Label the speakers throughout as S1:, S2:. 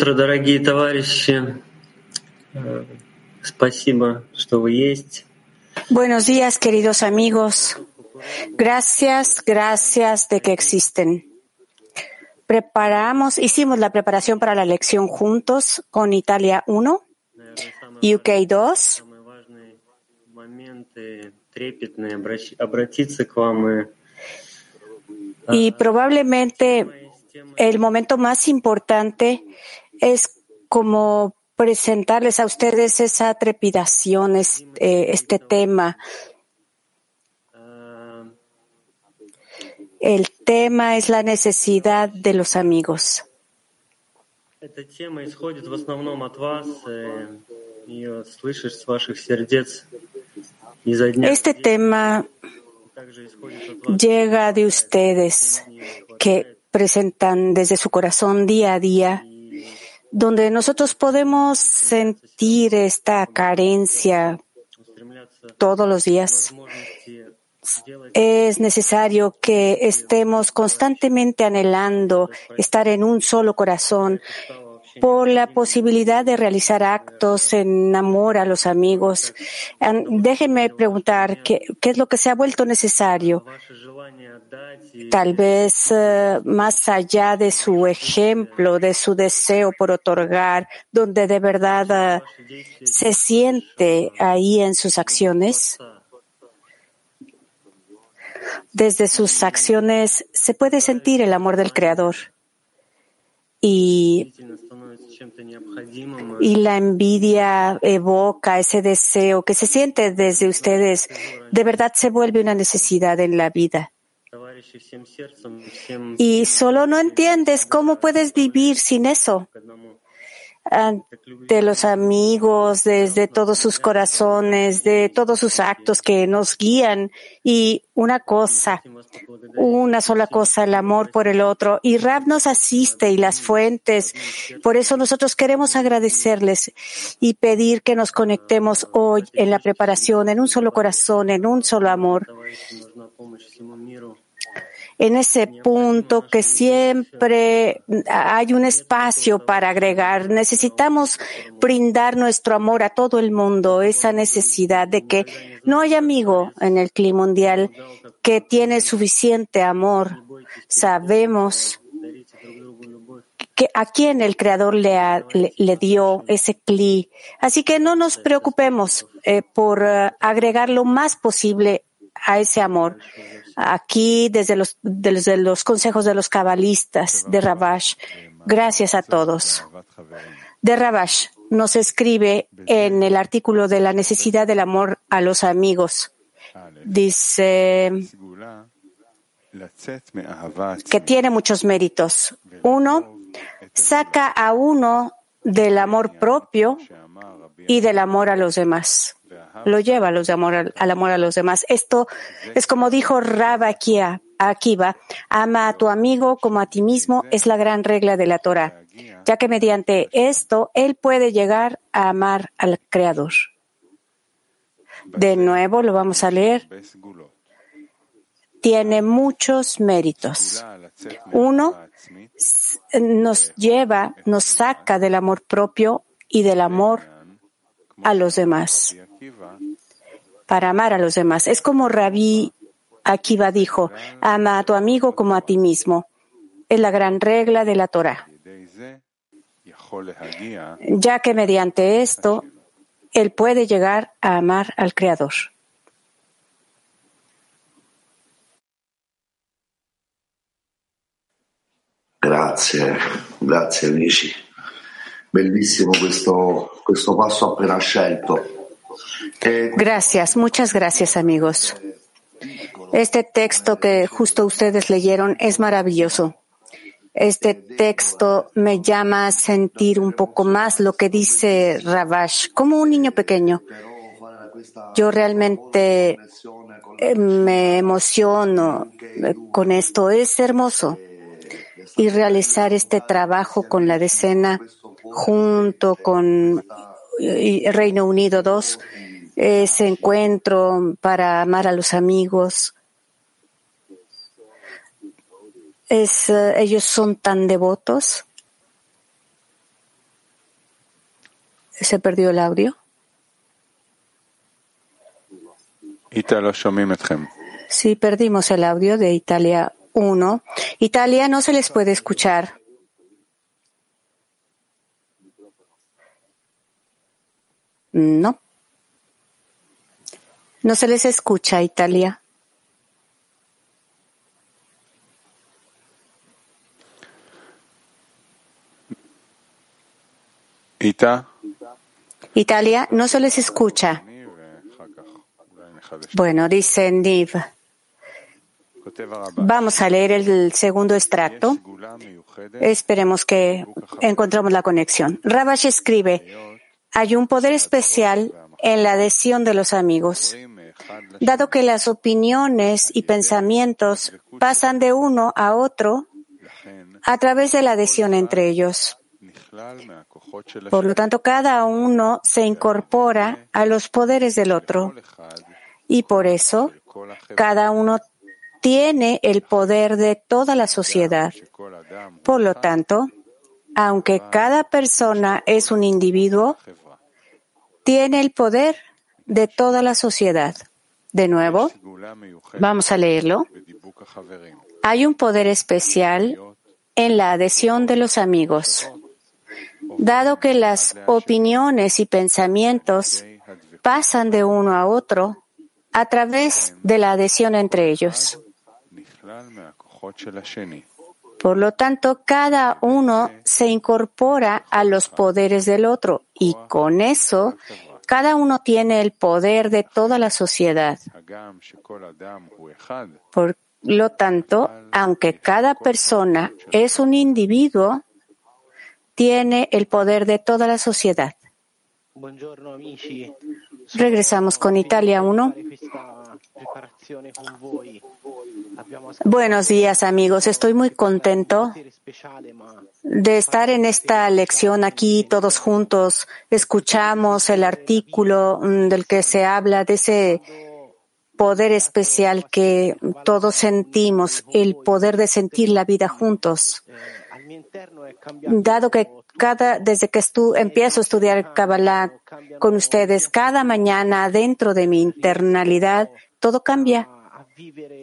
S1: Доброе утро, дорогие товарищи. Спасибо, что вы есть.
S2: Buenos días, queridos amigos. Gracias, gracias de que existen. Preparamos, hicimos la preparación para la lección juntos con Italia 1, UK 2.
S1: Самые важные моменты, трепетные, обращ- обратиться к вам и
S2: Y probablemente el momento más importante es como presentarles a ustedes esa trepidación, eh, este, tema. El tema es la necesidad de los amigos. Este tema llega de ustedes que presentan desde su corazón día a día donde nosotros podemos sentir esta carencia todos los días. Es necesario que estemos constantemente anhelando estar en un solo corazón por la posibilidad de realizar actos en amor a los amigos. Déjenme preguntar qué, es lo que se ha vuelto necesario. Tal vez eh, más allá de su ejemplo, de su deseo por otorgar, donde de verdad eh, se siente ahí en sus acciones desde sus acciones se puede sentir el amor del Creador. Y, la envidia evoca ese deseo que se siente desde ustedes. De verdad se vuelve una necesidad en la vida. Y solo no entiendes cómo puedes vivir sin eso.
S1: Ah,
S2: ante los amigos, desde todos sus corazones, de todos sus actos que nos guían. Y una cosa, una sola cosa, el amor por el otro. Y Rab nos asiste y las fuentes. Por eso nosotros queremos agradecerles y pedir que nos conectemos hoy en la preparación, en un solo corazón, en un solo amor en ese punto que siempre hay un espacio para agregar. Necesitamos brindar nuestro amor a todo el mundo, esa necesidad de que no hay amigo en el clima mundial que tiene suficiente amor. Sabemos que a quien el Creador le, ha, le, dio ese cli. Así que no nos preocupemos eh, por eh, agregar lo más posible a ese amor. Aquí, desde los, desde los consejos de los cabalistas de Rabash, gracias a todos. De Rabash nos escribe en el artículo de la necesidad del amor a los amigos. Dice que tiene muchos méritos. Uno, saca a uno del amor propio y del amor a los demás. Lo lleva a los de amor, al, amor a los demás. Esto es como dijo Rabba Akiva, ama a tu amigo como a ti mismo es la gran regla de la Torah, ya que mediante esto él puede llegar a amar al Creador. De nuevo lo vamos a leer. Tiene muchos méritos. Uno, nos lleva, nos saca del amor propio y del amor a los demás, para amar a los demás. Es como Rabí Akiva dijo, ama a tu amigo como a ti mismo. Es la gran regla de la Torah, ya que mediante esto él puede llegar a amar al Creador.
S3: Grazie, grazie amici. Bellissimo questo, questo passo appena
S2: Gracias, muchas gracias amigos. Este texto que justo ustedes leyeron es maravilloso. Este texto me llama a sentir un poco más lo que dice Ravash, como un niño pequeño. Yo realmente eh, me emociono eh, con esto. Es hermoso. Y realizar este trabajo con la decena junto con Reino Unido 2, ese encuentro para amar a los amigos. Es, eh, ellos son tan devotos. ¿Se perdió el audio? Sí, perdimos el audio de Italia 1. Italia no se les puede escuchar. No. No se les escucha, Italia. Italia, no se les escucha. Bueno, dice Niv. Vamos a leer el segundo extracto. Esperemos que encontremos la conexión. Rabash escribe, hay un poder especial en la adhesión de los amigos. Dado que las opiniones y pensamientos pasan de uno a otro a través de la adhesión entre ellos. Por lo tanto, cada uno se incorpora a los poderes del otro y por eso cada uno tiene el poder de toda la sociedad. Por lo tanto, aunque cada persona es un individuo, tiene el poder de toda la sociedad. De nuevo, vamos a leerlo. Hay un poder especial en la adhesión de los amigos. Dado que las opiniones y pensamientos pasan de uno a otro a través de la adhesión entre ellos. Por lo tanto, cada uno se incorpora a los poderes del otro y con eso cada uno tiene el poder de toda la sociedad. Por lo tanto, aunque cada persona es un individuo, tiene el poder de toda la sociedad. Regresamos con Italia 1. Buenos días amigos, estoy muy contento de estar en esta lección aquí todos juntos. Escuchamos el artículo mm, del que se habla de ese poder especial que todos sentimos, el poder de sentir la vida juntos. Dado que cada, desde que estu, empiezo a estudiar Kabbalah con ustedes, cada mañana dentro de mi internalidad, todo cambia.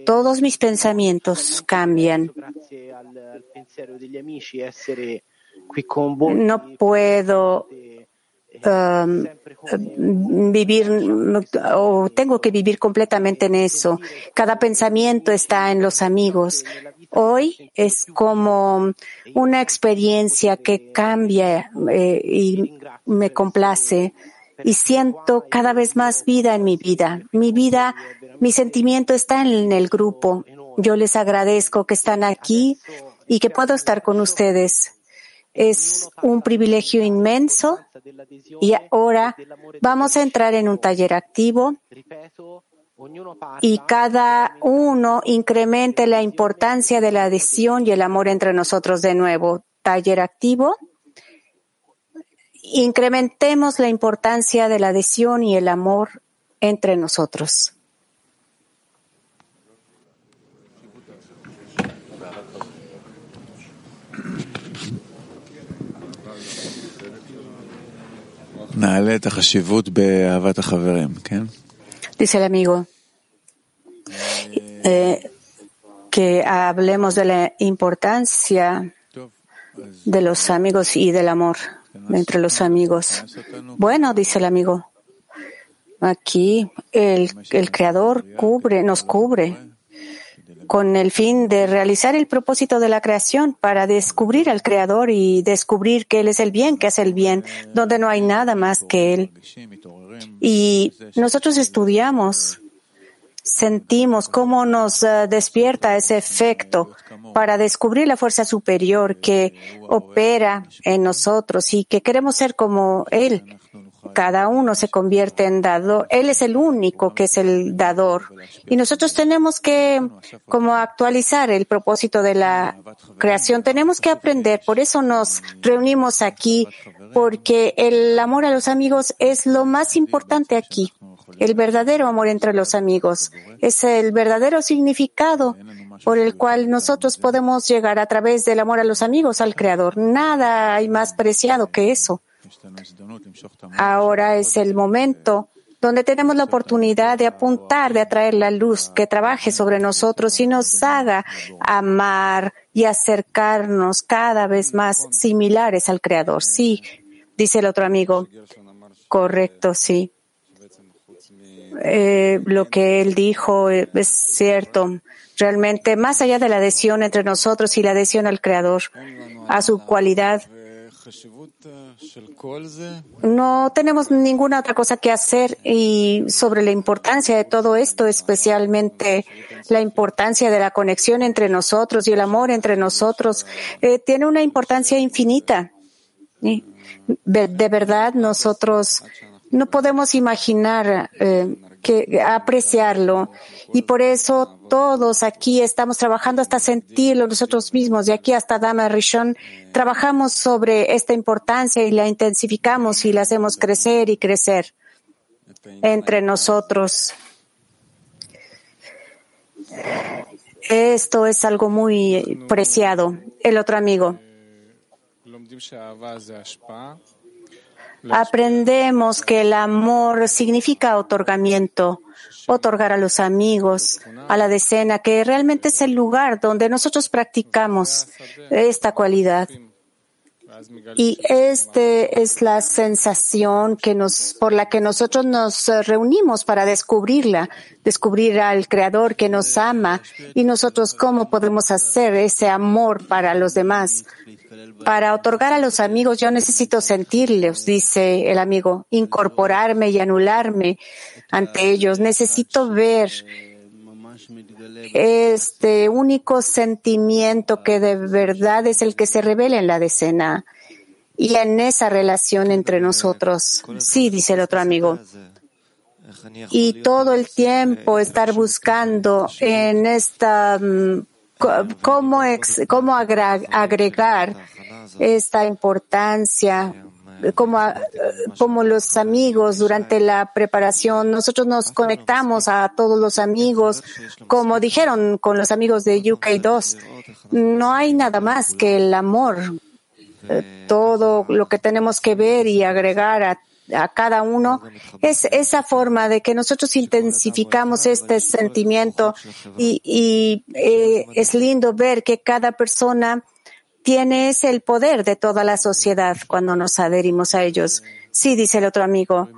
S2: Todos mis pensamientos cambian. No puedo um, vivir o tengo que vivir completamente en eso. Cada pensamiento está en los amigos. Hoy es como una experiencia que cambia eh, y me complace y siento cada vez más vida en mi vida. Mi vida, mi sentimiento está en el grupo. Yo les agradezco que están aquí y que puedo estar con ustedes. Es un privilegio inmenso y ahora vamos a entrar en un taller activo y cada uno incremente la importancia de la adhesión y el amor entre nosotros de nuevo. Taller activo. Incrementemos la importancia de la adhesión y el amor entre nosotros. Dice el amigo eh, que hablemos de la importancia de los amigos y del amor entre los amigos. Bueno, dice el amigo, aquí el, el Creador cubre, nos cubre con el fin de realizar el propósito de la creación para descubrir al Creador y descubrir que Él es el bien, que es el bien, donde no hay nada más que Él. Y nosotros estudiamos, sentimos cómo nos eh, despierta ese efecto para descubrir la fuerza superior que opera en nosotros y que queremos ser como Él cada uno se convierte en dador. Él es el único que es el dador. Y nosotros tenemos que, como actualizar el propósito de la creación, tenemos que aprender. Por eso nos reunimos aquí, porque el amor a los amigos es lo más importante aquí. El verdadero amor entre los amigos es el verdadero significado por el cual nosotros podemos llegar a través del amor a los amigos al Creador. Nada hay más preciado que eso. Ahora es el momento donde tenemos la oportunidad de apuntar, de atraer la luz que trabaje sobre nosotros y nos haga amar y acercarnos cada vez más similares al Creador. Sí, dice el otro amigo. Correcto, sí. Eh, lo que él dijo es cierto. Realmente, más allá de la adhesión entre nosotros y la adhesión al Creador, a su cualidad, no tenemos ninguna otra cosa que hacer y sobre la importancia de todo esto, especialmente la importancia de la conexión entre nosotros y el amor entre nosotros, eh, tiene una importancia infinita. De verdad, nosotros no podemos imaginar eh, que apreciarlo y por eso todos aquí estamos trabajando hasta sentirlo nosotros mismos. De aquí hasta Dama Rishon trabajamos sobre esta importancia y la intensificamos y la hacemos crecer y crecer entre nosotros. Esto es algo muy preciado. El otro amigo. Aprendemos que el amor significa otorgamiento, otorgar a los amigos, a la decena, que realmente es el lugar donde nosotros practicamos esta cualidad. Y este es la sensación que nos, por la que nosotros nos reunimos para descubrirla, descubrir al Creador que nos ama y nosotros cómo podemos hacer ese amor para los demás. Para otorgar a los amigos yo necesito sentirlos, dice el amigo, incorporarme y anularme ante ellos. Necesito ver este único sentimiento que de verdad es el que se revela en la decena y en esa relación entre nosotros. Sí, dice el otro amigo. Y todo el tiempo estar buscando en esta mm, cómo, cómo agregar esta importancia, como, como los amigos durante la preparación. Nosotros nos conectamos a todos los amigos, como dijeron con los amigos de UK2. No hay nada más que el amor. Todo lo que tenemos que ver y agregar a a cada uno, es esa forma de que nosotros intensificamos este sentimiento y, y eh, es lindo ver que cada persona tiene ese el poder de toda la sociedad cuando nos adherimos a ellos. Sí, dice el otro amigo.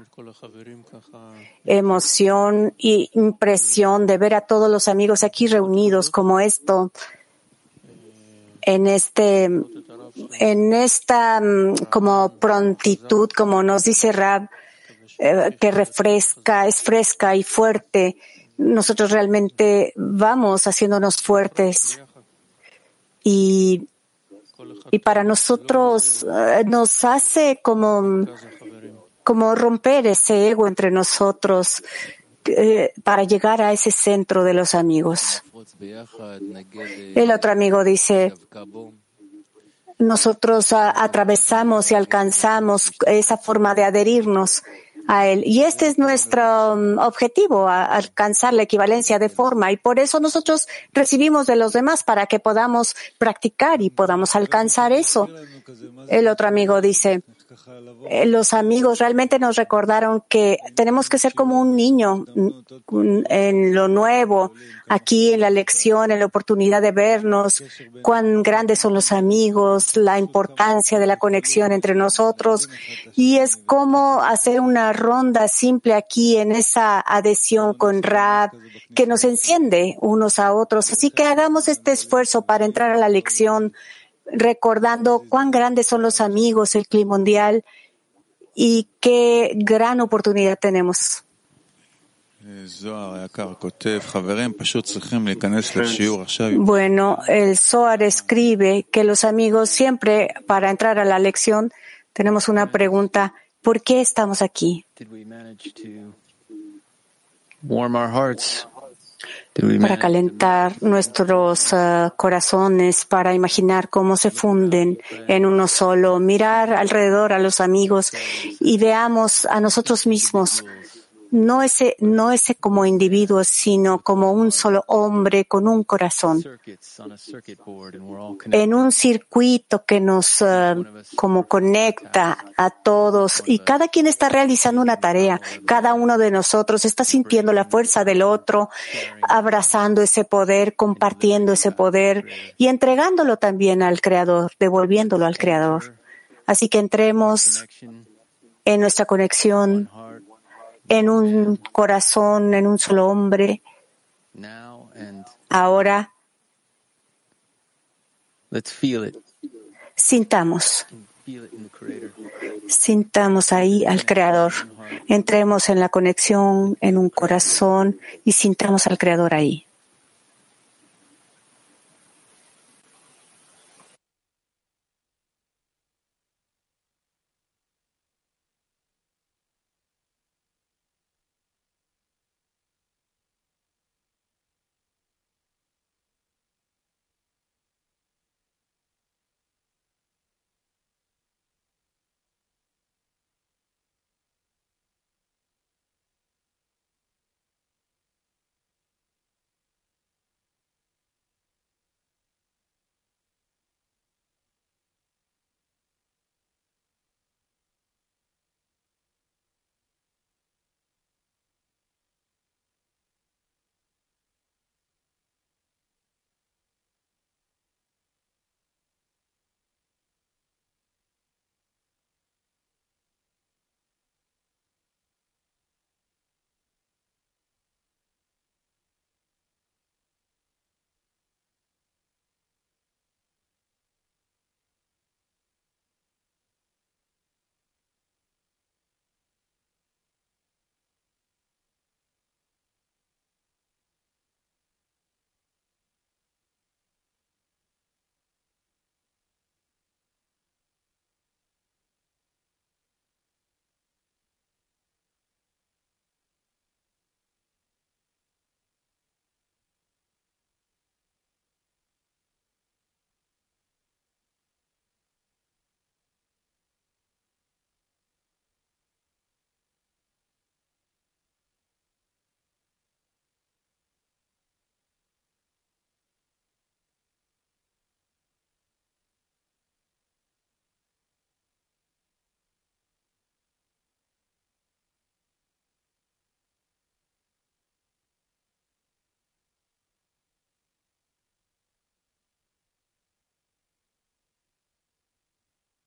S2: Emoción y impresión de ver a todos los amigos aquí reunidos como esto, en este en esta mm, como prontitud, como nos dice Rab, eh, que refresca, es fresca y fuerte, nosotros realmente vamos haciéndonos fuertes. Y, y para nosotros eh, nos hace como, como romper ese ego entre nosotros eh, para llegar a ese centro de los amigos. El otro amigo dice, nosotros atravesamos y alcanzamos esa forma de adherirnos a Él. Y este es nuestro um, objetivo, alcanzar la equivalencia de forma. Y por eso nosotros recibimos de los demás para que podamos practicar y podamos alcanzar eso. El otro amigo dice, los amigos realmente nos recordaron que tenemos que ser como un niño en lo nuevo, aquí en la lección, en la oportunidad de vernos, cuán grandes son los amigos, la importancia de la conexión entre nosotros. Y es como hacer una ronda simple aquí en esa adhesión con Rab que nos enciende unos a otros. Así que hagamos este esfuerzo para entrar a la lección recordando cuán grandes son los amigos, el clima mundial y qué gran oportunidad tenemos. Bueno, el Zohar escribe que los amigos siempre para entrar a la lección tenemos una pregunta, ¿por qué estamos aquí? Para calentar nuestros uh, corazones, para imaginar cómo se funden en uno solo, mirar alrededor a los amigos y veamos a nosotros mismos no ese, no ese como individuo, sino como un solo hombre con un corazón, en un circuito que nos eh, como conecta a todos y cada quien está realizando una tarea. Cada uno de nosotros está sintiendo la fuerza del otro, abrazando ese poder, compartiendo ese poder y entregándolo también al Creador, devolviéndolo al Creador. Así que entremos en nuestra conexión en un corazón, en un solo hombre. Ahora, sintamos, sintamos ahí al Creador. Entremos en la conexión, en un corazón y sintamos al Creador ahí.